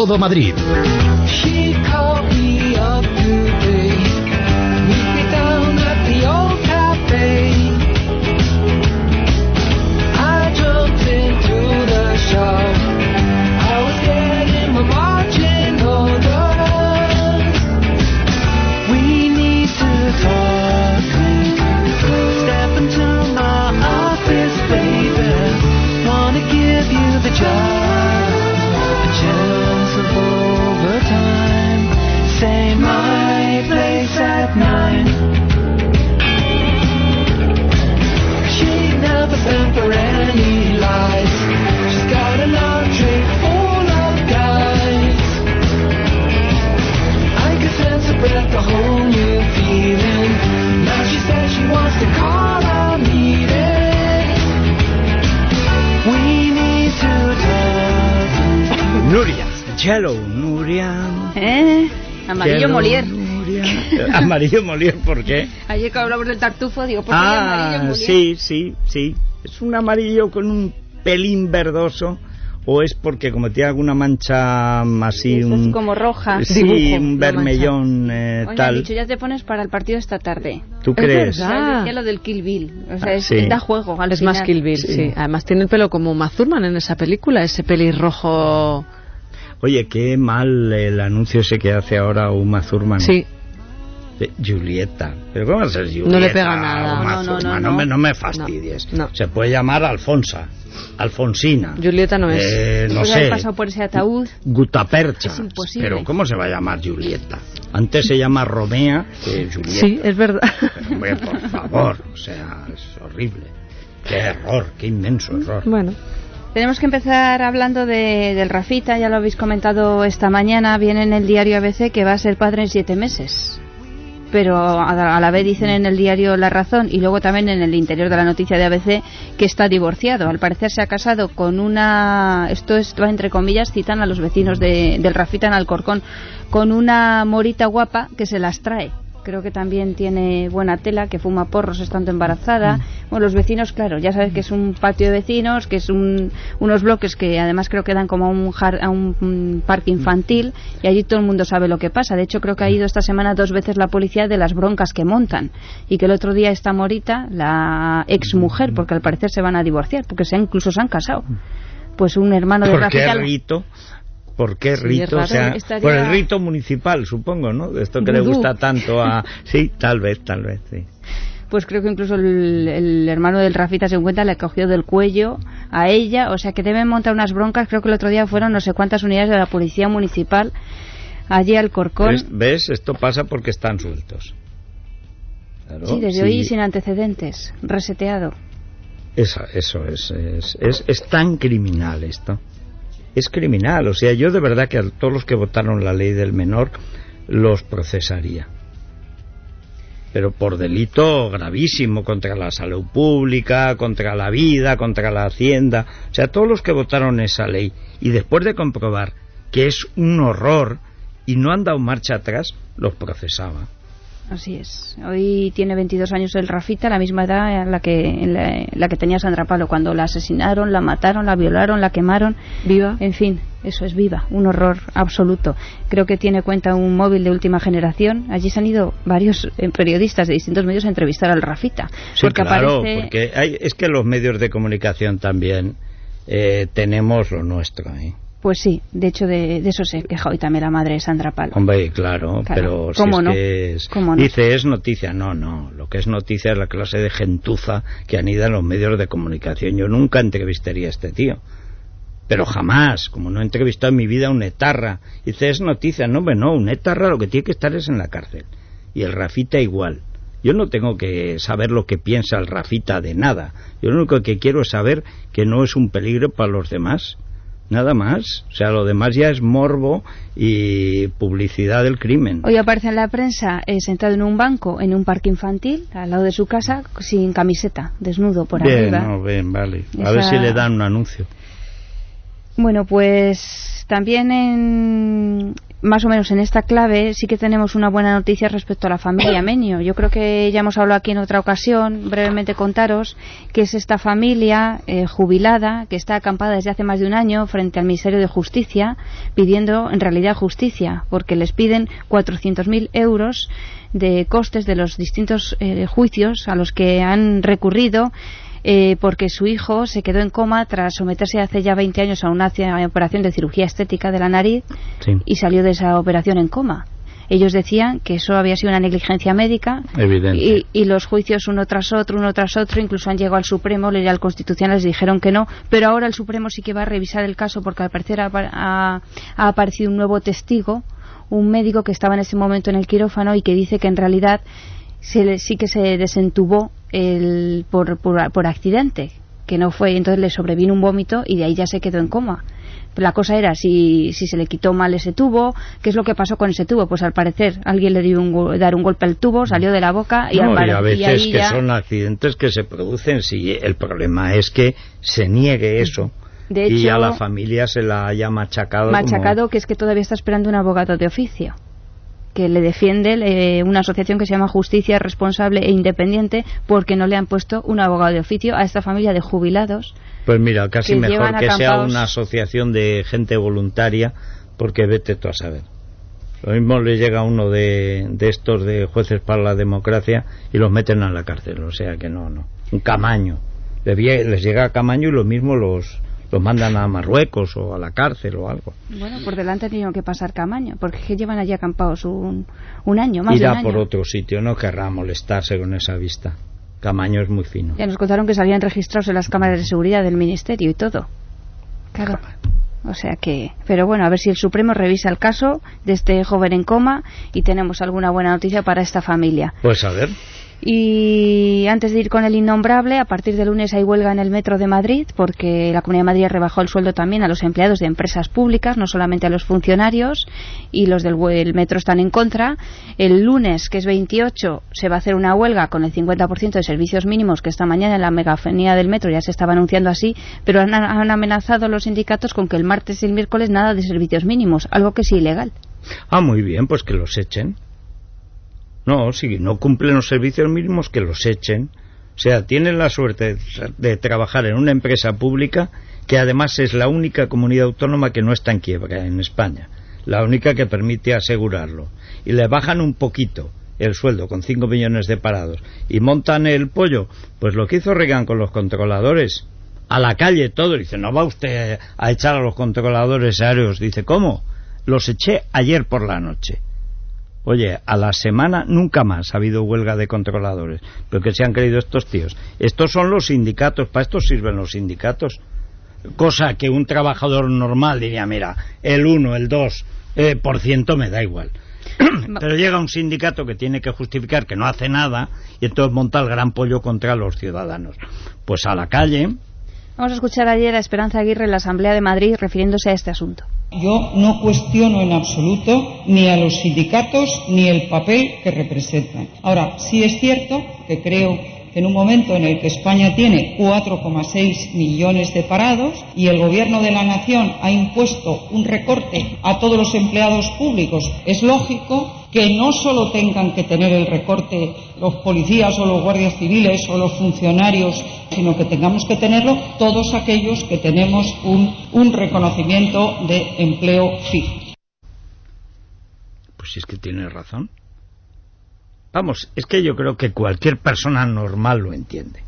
Todo Madrid. Nuria, Yellow Nuria. ¿Eh? Amarillo Yellow Molière. Nuria. Amarillo Molière, ¿por qué? Ayer que hablamos del tartufo, digo, ¿por qué amarillo Ah, Molière? sí, sí, sí. ¿Es un amarillo con un pelín verdoso? ¿O es porque como tiene alguna mancha así, Eso un, es como roja. sí, Dibujo, un vermellón eh, han tal? dicho, ya te pones para el partido esta tarde. ¿Tú crees? Decía lo del Kill Bill. O sea, Ah, es, sí. da juego al Es final. más Kill Bill, sí. Además tiene el pelo como Mazurman en esa película, ese pelirrojo... Oye, qué mal el anuncio ese que hace ahora Uma Thurman. Sí. Julieta. ¿Pero cómo va a ser Julieta? No le pega nada. Uma No, no, no, Thurman? no. me, no me fastidies. Se puede llamar Alfonsa. Alfonsina. Julieta no es. Eh, no sé. pasado por ese ataúd. Gutapercha. Es imposible. Pero ¿cómo se va a llamar Julieta? Antes se llama Romea que Julieta. Sí, es verdad. Pero, hombre, por favor, o sea, es horrible. Qué error, qué inmenso error. Bueno. Tenemos que empezar hablando de, del Rafita, ya lo habéis comentado esta mañana, viene en el diario ABC que va a ser padre en siete meses. Pero a, la vez dicen en el diario La Razón y luego también en el interior de la noticia de ABC que está divorciado. Al parecer se ha casado con una, esto es, entre comillas, citan a los vecinos de- del Rafita en Alcorcón, con una morita guapa que se las trae. Creo que también tiene buena tela, que fuma porros estando embarazada. Bueno, los vecinos, claro, ya sabes que es un patio de vecinos, que es un, unos bloques que además creo que dan como a un, jar- a un, mm, parque infantil y allí todo el mundo sabe lo que pasa. De hecho, creo que ha ido esta semana dos veces la policía de las broncas que montan y que el otro día esta morita, la ex mujer, porque al parecer se van a divorciar, porque se han, incluso se han casado. Pues un hermano de ¿Por qué Rafita rito? ¿Por qué Sí, rito? O sea, Estaría- por el rito municipal, supongo, ¿no? De Esto que le gusta tanto a... Sí, tal vez, tal vez, sí. pues creo que incluso el, el hermano del Rafita se encuentra le cogió del cuello a ella, o sea que deben montar unas broncas, creo que el otro día fueron no sé cuántas unidades de la policía municipal allí al Corcón. ¿Ves? ¿Ves? Esto pasa porque están sueltos. Claro, sí, desde sí. hoy sin antecedentes, reseteado. Esa- eso es, es, es, es tan criminal esto. Es criminal. O sea, yo de verdad que a todos los que votaron la ley del menor los procesaría. Pero por delito gravísimo contra la salud pública, contra la vida, contra la hacienda. O sea, todos los que votaron esa ley y después de comprobar que es un horror y no han dado marcha atrás, los procesaba. Así es. Hoy tiene 22 años el Rafita, la misma edad en la que, en la, la que tenía Sandra Palo, cuando la asesinaron, la mataron, la violaron, la quemaron. Viva. En fin, eso es viva, un horror absoluto. Creo que tiene cuenta un móvil de última generación. Allí se han ido varios eh, periodistas de distintos medios a entrevistar al Rafita. Sí, porque claro, aparece... porque hay- es que los medios de comunicación también eh, tenemos lo nuestro. ¿eh? Pues sí, de hecho de, de eso se queja hoy también la madre de Sandra Palo. Hombre, claro, Claro. pero si ¿Cómo es no? que es- ¿Cómo no? dice es noticia, no, no, lo que es noticia es la clase de gentuza que anida en los medios de comunicación. Yo nunca entrevistaría a este tío, pero jamás, como no he entrevistado en mi vida a un etarra. Dice es noticia, no, hombre, no, un etarra lo que tiene que estar es en la cárcel y el Rafita igual. Yo no tengo que saber lo que piensa el Rafita de nada. Yo lo único que quiero es saber que no es un peligro para los demás. Nada más. O sea, lo demás ya es morbo y publicidad del crimen. Hoy aparece en la prensa eh, sentado en un banco en un parque infantil al lado de su casa sin camiseta, desnudo por Bien, arriba. no, bien, vale. A Esa- ver si le dan un anuncio. Bueno, pues también en, más o menos en esta clave sí que tenemos una buena noticia respecto a la familia Menio. Yo creo que ya hemos hablado aquí en otra ocasión, brevemente contaros, que es esta familia eh, jubilada que está acampada desde hace más de un año frente al Ministerio de Justicia pidiendo en realidad justicia, porque les piden 400.000 euros de costes de los distintos eh, juicios a los que han recurrido eh, porque su hijo se quedó en coma tras someterse hace ya 20 años a una operación de cirugía estética de la nariz Sí. y salió de esa operación en coma. Ellos decían que eso había sido una negligencia médica y, y los juicios uno tras otro, uno tras otro, incluso han llegado al Supremo, le- al Constitucional les dijeron que no, pero ahora el Supremo sí que va a revisar el caso porque al parecer ha, ha- ha aparecido un nuevo testigo, un médico que estaba en ese momento en el quirófano y que dice que en realidad se le- sí que se desentubó el, por, por, por accidente, que no fue, entonces le sobrevino un vómito y de ahí ya se quedó en coma. La cosa era si, si se le quitó mal ese tubo, ¿qué es lo que pasó con ese tubo? Pues al parecer alguien le dio un, dar un golpe al tubo, salió de la boca y, No, al y a veces que ya- son accidentes que se producen. Si el problema es que se niegue eso De y a la familia se la haya machacado. como- machacado que es que todavía está esperando un abogado de oficio que le defiende eh, una asociación que se llama Justicia Responsable e Independiente porque no le han puesto un abogado de oficio a esta familia de jubilados Pues mira, casi que mejor que sea una asociación de gente voluntaria, porque vete tú a saber. Lo mismo le llega a uno de, de estos de jueces para la democracia y los meten a la cárcel, o sea que no, no. Un camaño. Les llega a camaño y lo mismo los, los mandan a Marruecos o a la cárcel o algo. Bueno, por delante han tenido que pasar Camaño, porque llevan allí acampados un, un año, más de Irá año. por otro sitio, no querrá molestarse con esa vista. Camaño es muy fino. Ya nos contaron que salían registrados en las cámaras de seguridad del Ministerio y todo. Claro. O sea que... Pero bueno, a ver si el Supremo revisa el caso de este joven en coma y tenemos alguna buena noticia para esta familia. Pues a ver, Y antes de ir con el innombrable, a partir de lunes hay huelga en el Metro de Madrid porque la Comunidad de Madrid rebajó el sueldo también a los empleados de empresas públicas, no solamente a los funcionarios, y los del Metro están en contra. El lunes, que es 28, se va a hacer una huelga con el 50% de servicios mínimos que esta mañana en la megafonía del Metro ya se estaba anunciando así, pero han, han amenazado los sindicatos con que el martes y el miércoles nada de servicios mínimos, algo que es ilegal. Ah, muy bien, pues que los echen. No, si no cumplen los servicios mínimos, que los echen. O sea, tienen la suerte de, trabajar en una empresa pública que además es la única comunidad autónoma que no está en quiebra en España. La única que permite asegurarlo. Y le bajan un poquito el sueldo con 5 millones de parados y montan el pollo. Pues lo que hizo Reagan con los controladores. A la calle todo. Dice, no va usted a echar a los controladores aéreos. Dice, ¿cómo? Los eché ayer por la noche. Oye, a la semana nunca más ha habido huelga de controladores. ¿Pero qué se han creído estos tíos? Estos son los sindicatos, para esto sirven los sindicatos. Cosa que un trabajador normal diría, mira, el 1, el 2 eh, por ciento me da igual. Pero llega un sindicato que tiene que justificar que no hace nada y entonces monta el gran pollo contra los ciudadanos. Pues a la calle, Vamos a escuchar ayer a Esperanza Aguirre en la Asamblea de Madrid refiriéndose a este asunto. Yo no cuestiono en absoluto ni a los sindicatos ni el papel que representan. Ahora, sí es cierto que creo que en un momento en el que España tiene 4,6 millones de parados y el Gobierno de la Nación ha impuesto un recorte a todos los empleados públicos, es lógico que no solo tengan que tener el recorte los policías o los guardias civiles o los funcionarios, sino que tengamos que tenerlo todos aquellos que tenemos un, un reconocimiento de empleo fijo. pues es que tiene razón. Vamos, es que yo creo que cualquier persona normal lo entiende.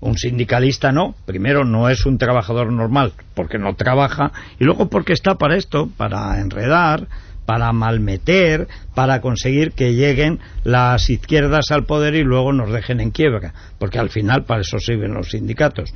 Un sindicalista no, primero no es un trabajador normal porque no trabaja y luego porque está para esto, para enredar, para malmeter, para conseguir que lleguen las izquierdas al poder y luego nos dejen en quiebra, porque al final para eso sirven los sindicatos.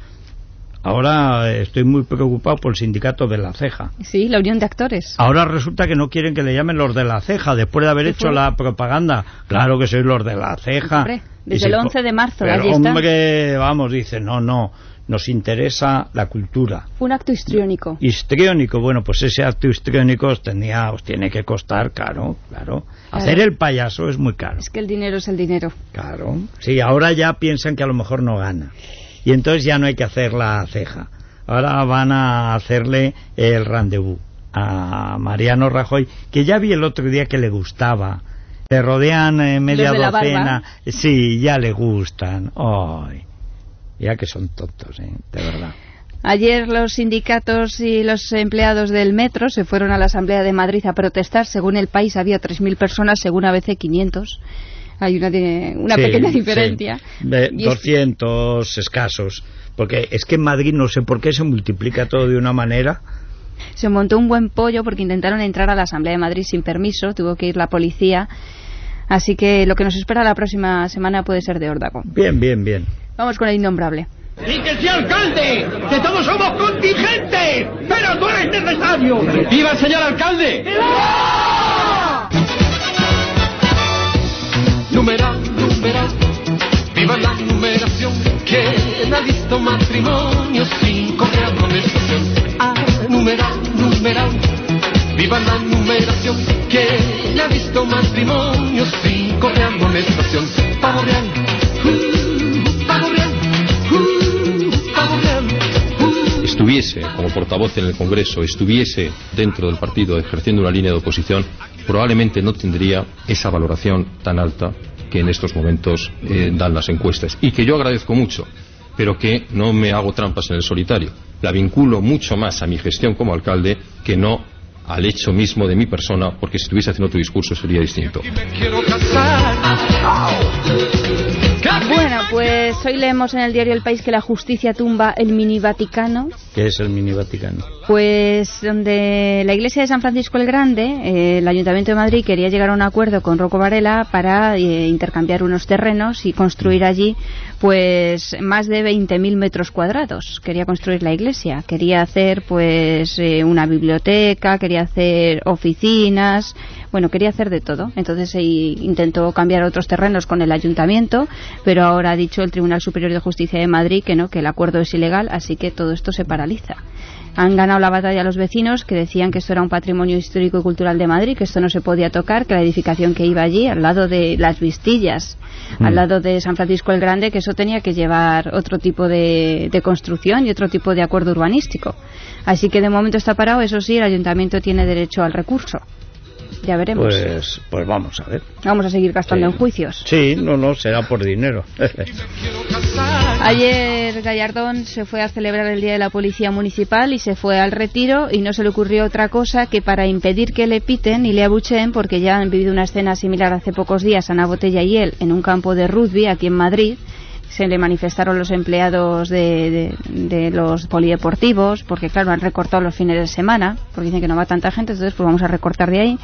Ahora estoy muy preocupado por el sindicato de la ceja. Sí, la Unión de Actores. Ahora resulta que no quieren que le llamen los de la ceja después de haber ¿Qué hecho fue? la propaganda. Claro que sois los de la ceja. Hombre, desde el co- 11 de marzo, Pero, allí está. hombre, vamos, dice, no, no, nos interesa la cultura. Un acto histriónico. Histriónico, bueno, pues ese acto histriónico os, tenía, os tiene que costar caro, claro. Hacer el payaso es muy caro. Es que el dinero es el dinero. Claro. Sí, ahora ya piensan que a lo mejor no gana. Y entonces ya no hay que hacer la ceja. Ahora van a hacerle el rendezvous. a Mariano Rajoy, que ya vi el otro día que le gustaba. Le rodean eh, media docena. Sí, ya le gustan. Ay, ya que son tontos, ¿eh? de verdad. Ayer los sindicatos y los empleados del metro se fueron a la Asamblea de Madrid a protestar. Según el país había 3.000 personas, según ABC 500. Hay una, una Sí, pequeña sí. diferencia. Es- 200 escasos. Porque es que en Madrid no sé por qué se multiplica todo de una manera. Se montó un buen pollo porque intentaron entrar a la Asamblea de Madrid sin permiso, tuvo que ir la policía. Así que lo que nos espera la próxima semana puede ser de órdago. Bien, bien, bien. Vamos con el innombrable. ¡Y que sea alcalde! ¡Que todos somos contingentes! ¡Pero no eres necesario! ¡Viva el señor alcalde! Numeral, numeral, viva la numeración. ¿Quién ha visto matrimonio sin correr amonestación? Ah, numeral, numeral, viva la numeración. ¿Quién ha visto matrimonio sin correr amonestación? Pavo real, uh, estuviese como portavoz en el Congreso, estuviese dentro del partido ejerciendo una línea de oposición, probablemente no tendría esa valoración tan alta que en estos momentos eh, dan las encuestas. Y que yo agradezco mucho, pero que no me hago trampas en el solitario. La vinculo mucho más a mi gestión como alcalde que no al hecho mismo de mi persona, porque si estuviese haciendo otro discurso sería distinto. Bueno, pues hoy leemos en el diario El País que la justicia tumba el mini Vaticano, que es el mini Vaticano. pues donde la iglesia de San Francisco el Grande, eh, el Ayuntamiento de Madrid quería llegar a un acuerdo con Rocco Varela para eh, intercambiar unos terrenos y construir allí pues más de 20.000 metros cuadrados. Quería construir la iglesia, quería hacer pues eh, una biblioteca, quería hacer oficinas, bueno, quería hacer de todo. Entonces eh, intentó cambiar otros terrenos con el ayuntamiento, pero ahora ha dicho el Tribunal Superior de Justicia de Madrid que no, que el acuerdo es ilegal, así que todo esto se paraliza. Han ganado la batalla los vecinos que decían que esto era un patrimonio histórico y cultural de Madrid, que esto no se podía tocar, que la edificación que iba allí, al lado de las Vistillas, al lado de San Francisco el Grande, que eso tenía que llevar otro tipo de, de construcción y otro tipo de acuerdo urbanístico. Así que de momento está parado, eso sí, el ayuntamiento tiene derecho al recurso. Ya veremos. Pues, pues vamos a ver. Vamos a seguir gastando Sí. en juicios. Sí, no, no, será por dinero. Ayer Gallardón se fue a celebrar el Día de la Policía Municipal y se fue al retiro y no se le ocurrió otra cosa que para impedir que le piten y le abucheen, porque ya han vivido una escena similar hace pocos días, Ana Botella y él, en un campo de rugby aquí en Madrid. Se le manifestaron los empleados de, de- de los polideportivos, porque claro, han recortado los fines de semana, porque dicen que no va tanta gente, entonces pues vamos a recortar de ahí.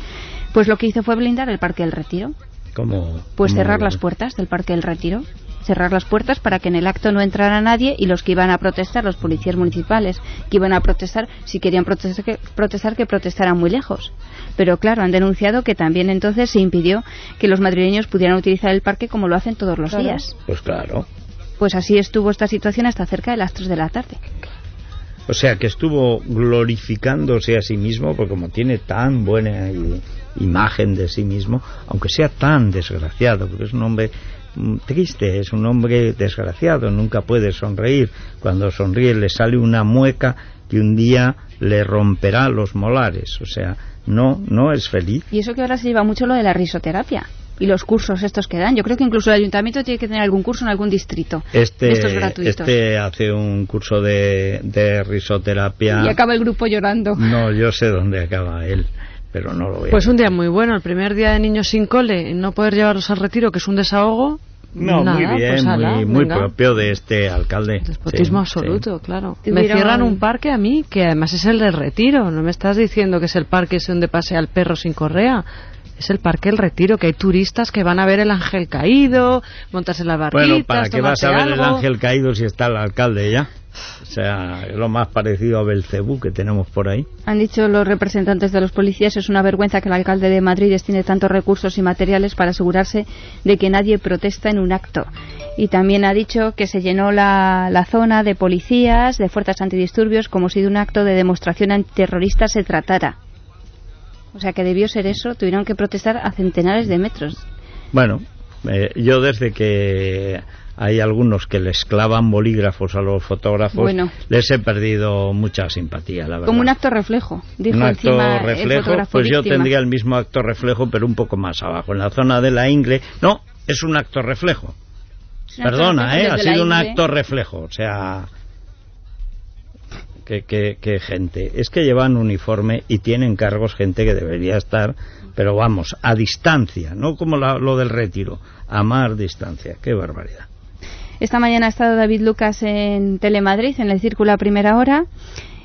Pues lo que hizo fue blindar el Parque del Retiro. Como, Pues cerrar las puertas del Parque del Retiro. Cerrar las puertas para que en el acto no entrara nadie y los que iban a protestar, los policías municipales, que iban a protestar, si querían protestar que, protestar, que protestaran muy lejos. Pero claro, han denunciado que también entonces se impidió que los madrileños pudieran utilizar el parque como lo hacen todos los días. Pues claro. Pues así estuvo esta situación hasta cerca de las 3 de la tarde. O sea, que estuvo glorificándose a sí mismo, porque como tiene tan buena imagen de sí mismo, aunque sea tan desgraciado, porque es un hombre triste, es un hombre desgraciado, nunca puede sonreír. Cuando sonríe le sale una mueca que un día le romperá los molares. O sea, no, no es feliz. Y eso que ahora se lleva mucho lo de la risoterapia y los cursos estos que dan. Yo creo que incluso el ayuntamiento tiene que tener algún curso en algún distrito Este, de estos gratuitos. este hace un curso de, de risoterapia. Y acaba el grupo llorando. No, yo sé dónde acaba él, pero no lo a Pues un día muy bueno, el primer día de niños sin cole, no poder llevarlos al retiro, que es un desahogo. No, nada, muy bien, pues ala, muy, propio de este alcalde. Despotismo Sí, absoluto, claro. Me cierran un parque a mí, que además es el del retiro. No me estás diciendo que es el parque ese donde pasea el perro sin correa. Es el parque El Retiro, que hay turistas que van a ver el ángel caído, montarse en las sí. barquitas, Bueno, ¿para qué vas a ver el ángel caído si está el alcalde ya? O sea, es lo más parecido a Belcebú que tenemos por ahí. Han dicho los representantes de los policías es una vergüenza que el alcalde de Madrid destine tantos recursos y materiales para asegurarse de que nadie protesta en un acto. Y también ha dicho que se llenó la, la zona de policías, de fuerzas antidisturbios, como si de un acto de demostración antiterrorista se tratara. O sea que debió ser eso, tuvieron que protestar a centenares de metros. Bueno, eh, yo desde que hay algunos que les clavan bolígrafos a los fotógrafos, Bueno. les he perdido mucha simpatía, la verdad. Como un acto reflejo, dijo un acto el reflejo, pues yo tendría el mismo acto reflejo, pero un poco más abajo, en la zona de la ingle. No, es un acto reflejo. Perdona, ¿eh? ha sido un acto reflejo, o sea... Que, que, que gente, es que llevan uniforme y tienen cargos gente que debería estar, pero vamos, a distancia, no como la- lo del retiro, a más distancia, qué barbaridad. Esta mañana ha estado David Lucas en Telemadrid, en el Círculo a primera hora,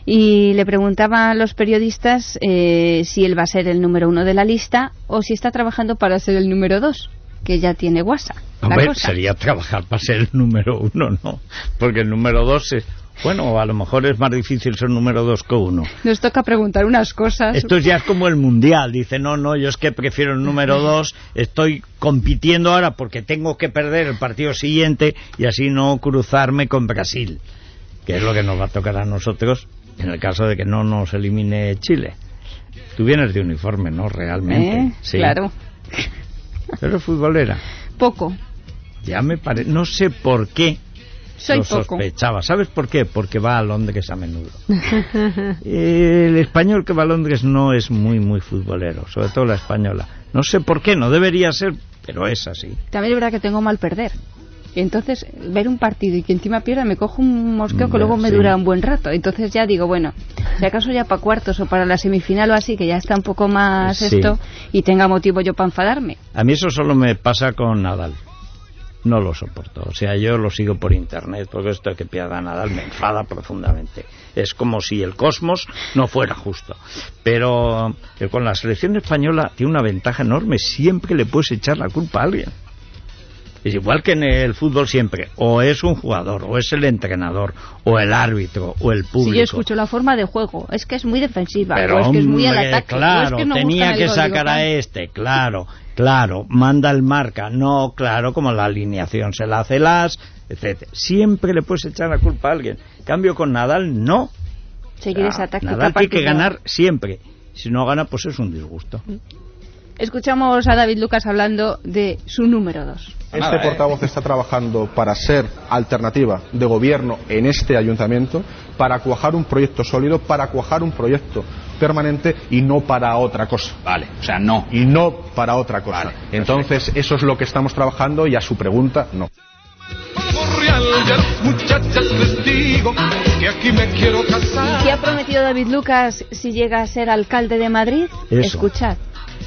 y le preguntaban a los periodistas eh, si él va a ser el número uno de la lista o si está trabajando para ser el número dos, que ya tiene WhatsApp. Hombre, cosa. sería trabajar para ser el número uno, ¿no? Porque el número dos es... Bueno, a lo mejor es más difícil ser número dos que uno. Nos toca preguntar unas cosas. Esto ya es como el mundial. Dice, no, no, yo es que prefiero el número dos. Estoy compitiendo ahora porque tengo que perder el partido siguiente y así no cruzarme con Brasil. Que es lo que nos va a tocar a nosotros en el caso de que no nos elimine Chile. Tú vienes de uniforme, ¿no? Realmente. ¿Eh? Sí. Claro. Pero futbolera. Poco. Ya me parece. No sé por qué. Soy lo poco. sospechaba. ¿Sabes por qué? Porque va a Londres a menudo. El español que va a Londres no es muy, muy futbolero, sobre todo la española. No sé por qué, no debería ser, pero es así. También es verdad que tengo mal perder. Entonces, ver un partido y que encima pierda, me cojo un mosqueo que Ya, luego me sí. dura un buen rato. Entonces ya digo, bueno, si acaso ya para cuartos o para la semifinal o así, que ya está un poco más Sí. esto, y tenga motivo yo para enfadarme. A mí eso solo me pasa con Nadal. No lo soporto. O sea, yo lo sigo por internet, porque esto que pierda Nadal me enfada profundamente. Es como si el cosmos no fuera justo. Pero con la selección española tiene una ventaja enorme. Siempre le puedes echar la culpa a alguien. Es igual que en el fútbol siempre. O es un jugador, o es el entrenador, o el árbitro, o el público. Si yo escucho la forma de juego, es que es muy defensiva, Pero o es que es muy al ataque, es claro, que no tenía que sacar a este, claro, claro, manda el marca, no, claro, como la alineación se la hace las, etcétera. Siempre le puedes echar la culpa a alguien. En cambio con Nadal no. Seguir esa táctica Nadal tiene que ganar siempre. Si no gana, pues es un disgusto. Escuchamos a David Lucas hablando de su número dos. Este portavoz está trabajando para ser alternativa de gobierno en este ayuntamiento, para cuajar un proyecto sólido, para cuajar un proyecto permanente y no para otra cosa. Vale, o sea, no. Y no para otra cosa. Vale, Entonces, eso es lo que estamos trabajando y a su pregunta, no. ¿Qué ha prometido David Lucas si llega a ser alcalde de Madrid? Eso. Escuchad.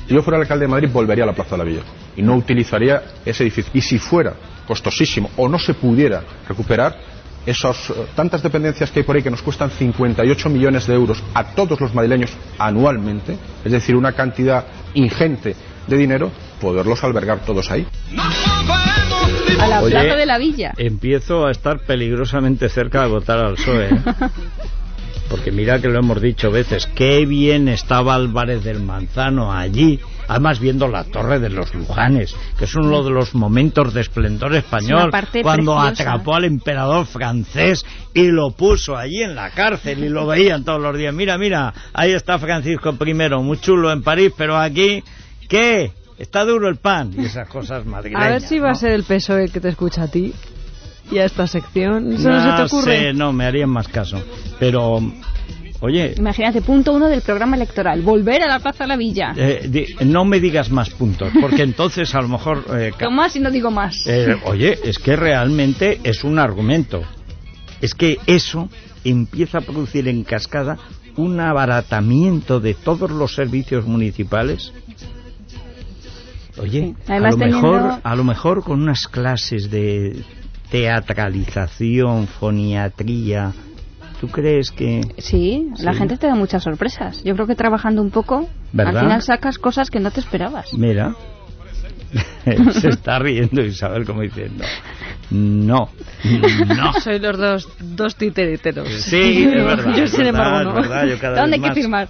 Si yo fuera alcalde de Madrid, volvería a la Plaza de la Villa y no utilizaría ese edificio. Y si fuera costosísimo o no se pudiera recuperar, esas eh, tantas dependencias que hay por ahí que nos cuestan 58 millones de euros a todos los madrileños anualmente, es decir, una cantidad ingente de dinero, poderlos albergar todos ahí. A la Oye, plaza de la villa. Empiezo a estar peligrosamente cerca de votar al PSOE. ¿eh? Porque mira que lo hemos dicho veces, qué bien estaba Álvarez del Manzano allí, además viendo la torre de los Lujanes, que es uno de los momentos de esplendor Es español, cuando preciosa. atrapó al emperador francés y lo puso allí en la cárcel y lo veían todos los días. Mira, mira, ahí está Francisco I, muy chulo en París, pero aquí, ¿qué? Está duro el pan y esas cosas madrileñas. A ver si va a ser el PSOE que te escucha a ti y a esta sección. ¿Eso no, se te ocurre? sé, no, me harían más caso. Pero, oye, Imagínate, punto uno del programa electoral. Volver a la plaza de la villa. eh, di- no me digas más puntos, porque entonces a lo mejor... eh, ca- ¿Qué más si no digo más? eh, oye, es que realmente es un argumento. Es que eso empieza a producir en cascada un abaratamiento de todos los servicios municipales. Oye, Sí. A, lo teniendo- mejor, a lo mejor con unas clases de teatralización, foniatría, ¿tú crees que...? Sí, la gente te da muchas sorpresas. Yo creo que trabajando un poco, ¿Verdad? al final sacas cosas que no te esperabas. Mira, se está riendo Isabel como diciendo, no, no. Soy los dos, dos titiriteros. Sí, es verdad. Yo, es sin verdad, embargo, no. verdad, yo cada ¿Dónde hay que firmar?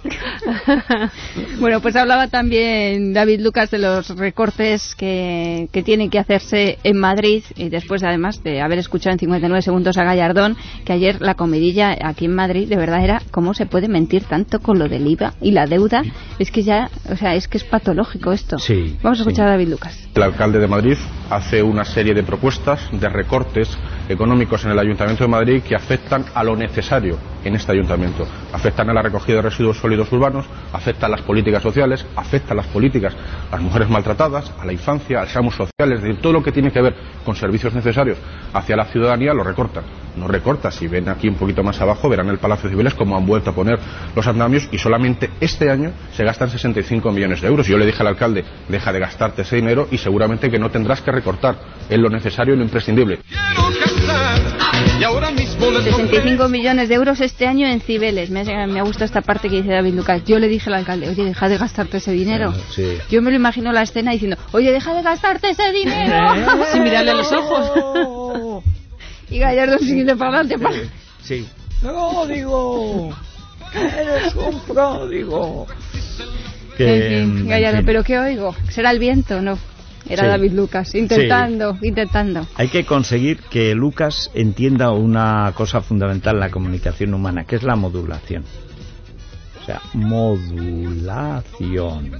bueno, pues hablaba también David Lucas de los recortes que, que tienen que hacerse en Madrid y después además de haber escuchado en 59 segundos a Gallardón que ayer la comidilla aquí en Madrid de verdad era cómo se puede mentir tanto con lo del IVA y la deuda. Es que ya, o sea, es que es patológico esto. Sí, Vamos a sí. escuchar a David Lucas. El alcalde de Madrid hace una serie de propuestas de recortes económicos en el Ayuntamiento de Madrid que afectan a lo necesario en este ayuntamiento. Afectan a la recogida de residuos sólidos urbanos, afectan a las políticas sociales, afectan a las políticas a las mujeres maltratadas, a la infancia, al SAMUS social, es decir, todo lo que tiene que ver con servicios necesarios hacia la ciudadanía lo recortan. No recorta, si ven aquí un poquito más abajo, verán el Palacio de Cibeles como han vuelto a poner los andamios y solamente este año se gastan 65 millones de euros. Yo le dije al alcalde, deja de gastarte ese dinero y seguramente que no tendrás que recortar en lo necesario y lo imprescindible. Y ahora mismo les 65 millones de euros este año en Cibeles. Me, ha- me ha gustado esta parte que dice David Lucas. Yo le dije al alcalde, oye, deja de gastarte ese dinero. Sí. Yo me lo imagino la escena diciendo, oye, deja de gastarte ese dinero. Sin mirarle a los ojos. y Gallardo siguiendo para adelante. pa- Sí. Pródigo. Eres un pródigo. en fin, Gallardo, en fin. pero ¿qué oigo? ¿Será el viento? No. Era Sí. David Lucas, intentando, intentando. Hay que conseguir que Lucas entienda una cosa fundamental en la comunicación humana, que es la modulación. O sea, modulación.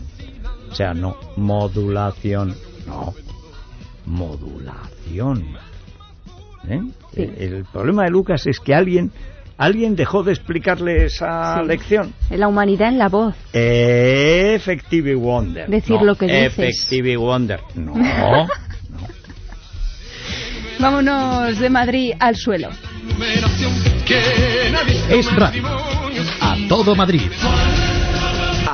O sea, no modulación, no. Modulación. ¿Eh? Sí. El, el problema de Lucas es que alguien alguien dejó de explicarle esa Sí. lección. La humanidad en la voz. Effective Wonder. Decir No, lo que dices. Effective Wonder. No. Vámonos de Madrid al suelo. Es radio. A todo Madrid.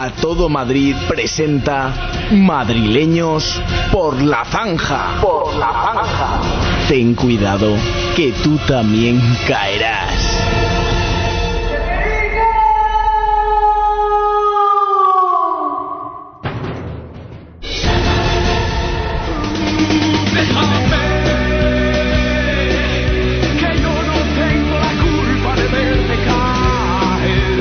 A todo Madrid presenta Madrileños por la zanja. Por la zanja. Ten cuidado, que tú también caerás.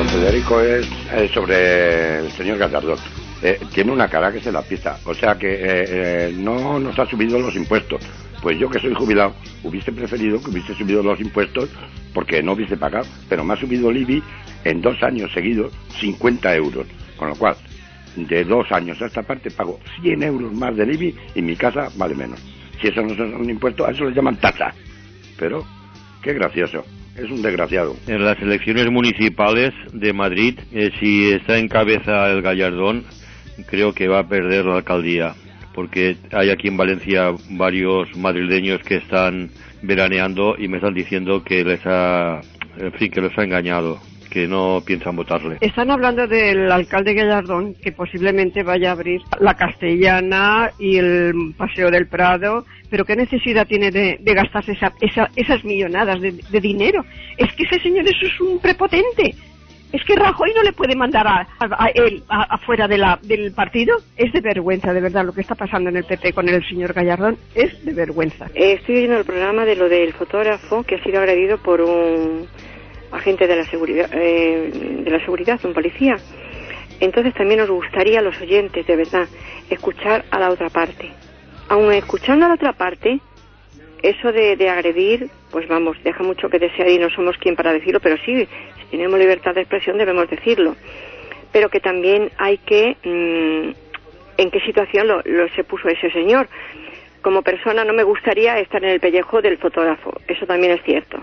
Federico es sobre señor Gallardón. Eh, tiene una cara que se la pisa. O sea que eh, eh, no nos ha subido los impuestos. Pues yo que soy jubilado, hubiese preferido que hubiese subido los impuestos porque no hubiese pagado. Pero me ha subido el IBI en dos años seguidos 50 euros. Con lo cual, de dos años a esta parte pago 100 euros más del IBI y mi casa vale menos. Si eso no es un impuesto, a eso le llaman tasa. Pero, qué gracioso. Es un desgraciado. En las elecciones municipales de Madrid, eh, si está en cabeza el Gallardón, creo que va a perder la alcaldía, porque hay aquí en Valencia varios madrileños que están veraneando y me están diciendo que les ha, en fin, que les ha engañado, que no piensan votarle. Están hablando del alcalde Gallardón, que posiblemente vaya a abrir la Castellana y el Paseo del Prado, pero ¿qué necesidad tiene de, de gastarse esa- esa- esas millonadas de, de dinero? Es que ese señor eso es un prepotente. Es que Rajoy no le puede mandar a, a- a él afuera de la, del partido. Es de vergüenza, de verdad, lo que está pasando en el PP con el señor Gallardón es de vergüenza. Eh, estoy oyendo el programa de lo del fotógrafo que ha sido agredido por un agente de la seguridad, eh, de la seguridad, un policía. Entonces también nos gustaría a los oyentes, de verdad, escuchar a la otra parte. Aun escuchando a la otra parte, eso de, de agredir, pues vamos, deja mucho que desear y no somos quien para decirlo, pero sí, si tenemos libertad de expresión debemos decirlo. Pero que también hay que, mm, en qué situación lo, lo se puso ese señor. Como persona no me gustaría estar en el pellejo del fotógrafo, eso también es cierto.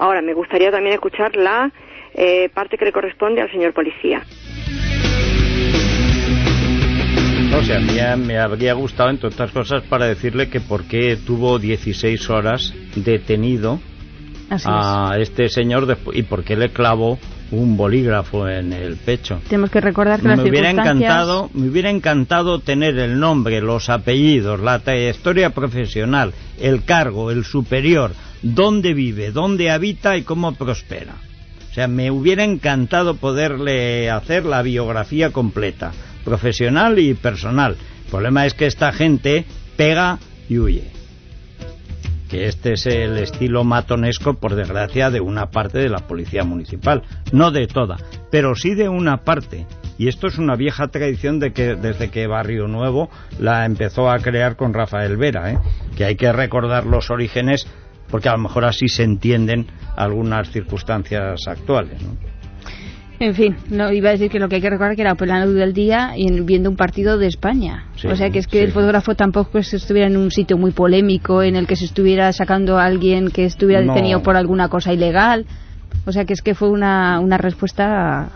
Ahora, me gustaría también escuchar la eh, parte que le corresponde al señor policía. O sea, me, me habría gustado, entre otras cosas, para decirle que por qué tuvo 16 horas detenido Así a este señor y por qué le clavó un bolígrafo en el pecho. Tenemos que recordar que las Me hubiera circunstancias... encantado, me hubiera encantado tener el nombre, los apellidos, la trayectoria profesional, el cargo, el superior, dónde vive, dónde habita y cómo prospera. O sea, me hubiera encantado poderle hacer la biografía completa, profesional y personal. El problema es que esta gente pega y huye. Que este es el estilo matonesco, por desgracia, de una parte de la policía municipal. No de toda, pero sí de una parte. Y esto es una vieja tradición de que desde que Barrio Nuevo la empezó a crear con Rafael Vera, ¿eh? que hay que recordar los orígenes porque a lo mejor así se entienden algunas circunstancias actuales. En fin, no iba a decir que lo que hay que recordar que era la luz del día y en- viendo un partido de España. Sí, o sea que es que sí. el fotógrafo tampoco es que estuviera en un sitio muy polémico en el que se estuviera sacando a alguien que estuviera No. detenido por alguna cosa ilegal. O sea que es que fue una, una respuesta.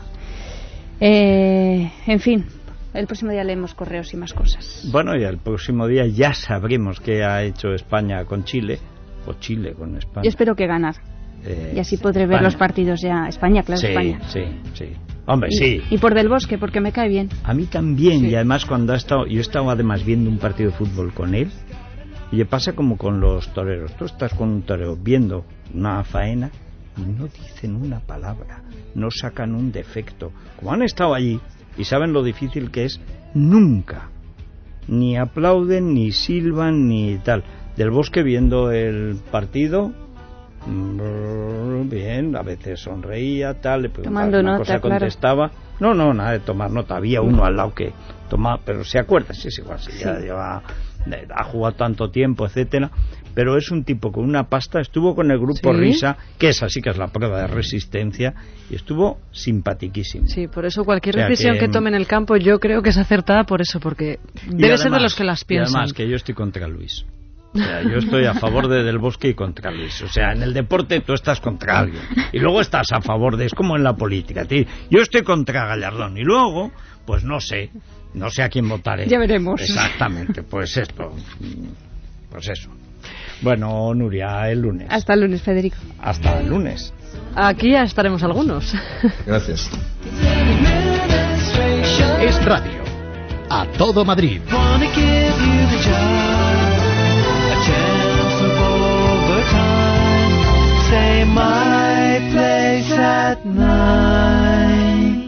eh, en fin, el próximo día leemos correos y más cosas. Bueno, y el próximo día ya sabremos qué ha hecho España con Chile, o Chile con España. Yo espero que ganar. Eh, Y así podré ver España. los partidos ya. España, claro, sí, España. sí, sí. Hombre, Y- sí. Y por Del Bosque, porque me cae bien. A mí también, Sí. y además cuando ha estado, yo he estado además viendo un partido de fútbol con él, y le pasa como con los toreros. Tú estás con un torero viendo una faena y no dicen una palabra, no sacan un defecto. Como han estado allí y saben lo difícil que es, nunca ni aplauden, ni silban, ni tal. Del bosque viendo el partido, bien, a veces sonreía, tal, le preguntaba Tomando una nota, cosa, claro. contestaba. No, no, nada de tomar nota. Había uno al lado que tomaba, pero se acuerda, sí, es igual, si ya Sí. lleva, eh, ha jugado tanto tiempo, etcétera. Pero es un tipo con una pasta, estuvo con el grupo Sí. Risa, que es así que es la prueba de resistencia, y estuvo simpatiquísimo. Sí, por eso cualquier O sea decisión que, que, tome en el campo yo creo que es acertada por eso, porque Y debe ser de además- los que las Y piensan. además que yo estoy contra Luis. O sea, yo estoy a favor de Del Bosque y contra Luis. O sea, en el deporte tú estás contra alguien. Y luego estás a favor de... Es como en la política. ti- Yo estoy contra Gallardón. Y luego, pues no sé. No sé a quién votaré. Ya veremos. Exactamente. Pues esto. Pues eso. Bueno, Nuria, el lunes. Hasta el lunes, Federico. Hasta el lunes. Aquí ya estaremos algunos. Gracias. Es radio. A todo Madrid. at night.